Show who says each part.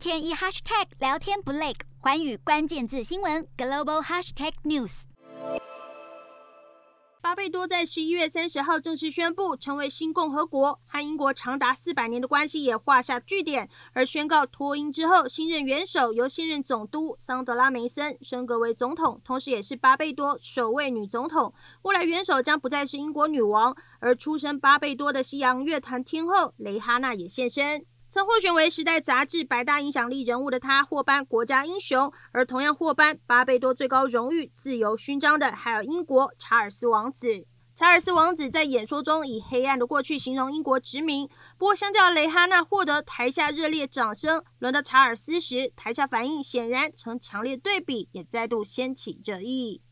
Speaker 1: 天一 hashtag 聊天不累，寰宇关键字新闻 global hashtag news。
Speaker 2: 巴贝多在十一月三十号正式宣布成为新共和国，和英国长达四百年的关系也画下句点。而宣告脱英之后，新任元首由现任总督桑德拉梅森升格为总统，同时也是巴贝多首位女总统。未来元首将不再是英国女王，而出身巴贝多的西洋乐坛天后蕾哈娜也现身。曾获选为《时代》杂志百大影响力人物的他获颁国家英雄，而同样获颁巴贝多最高荣誉自由勋章的还有英国查尔斯王子。查尔斯王子在演说中以黑暗的过去形容英国殖民，不过相较蕾哈娜获得台下热烈掌声，轮到查尔斯时，台下反应显然呈强烈对比，也再度掀起热议。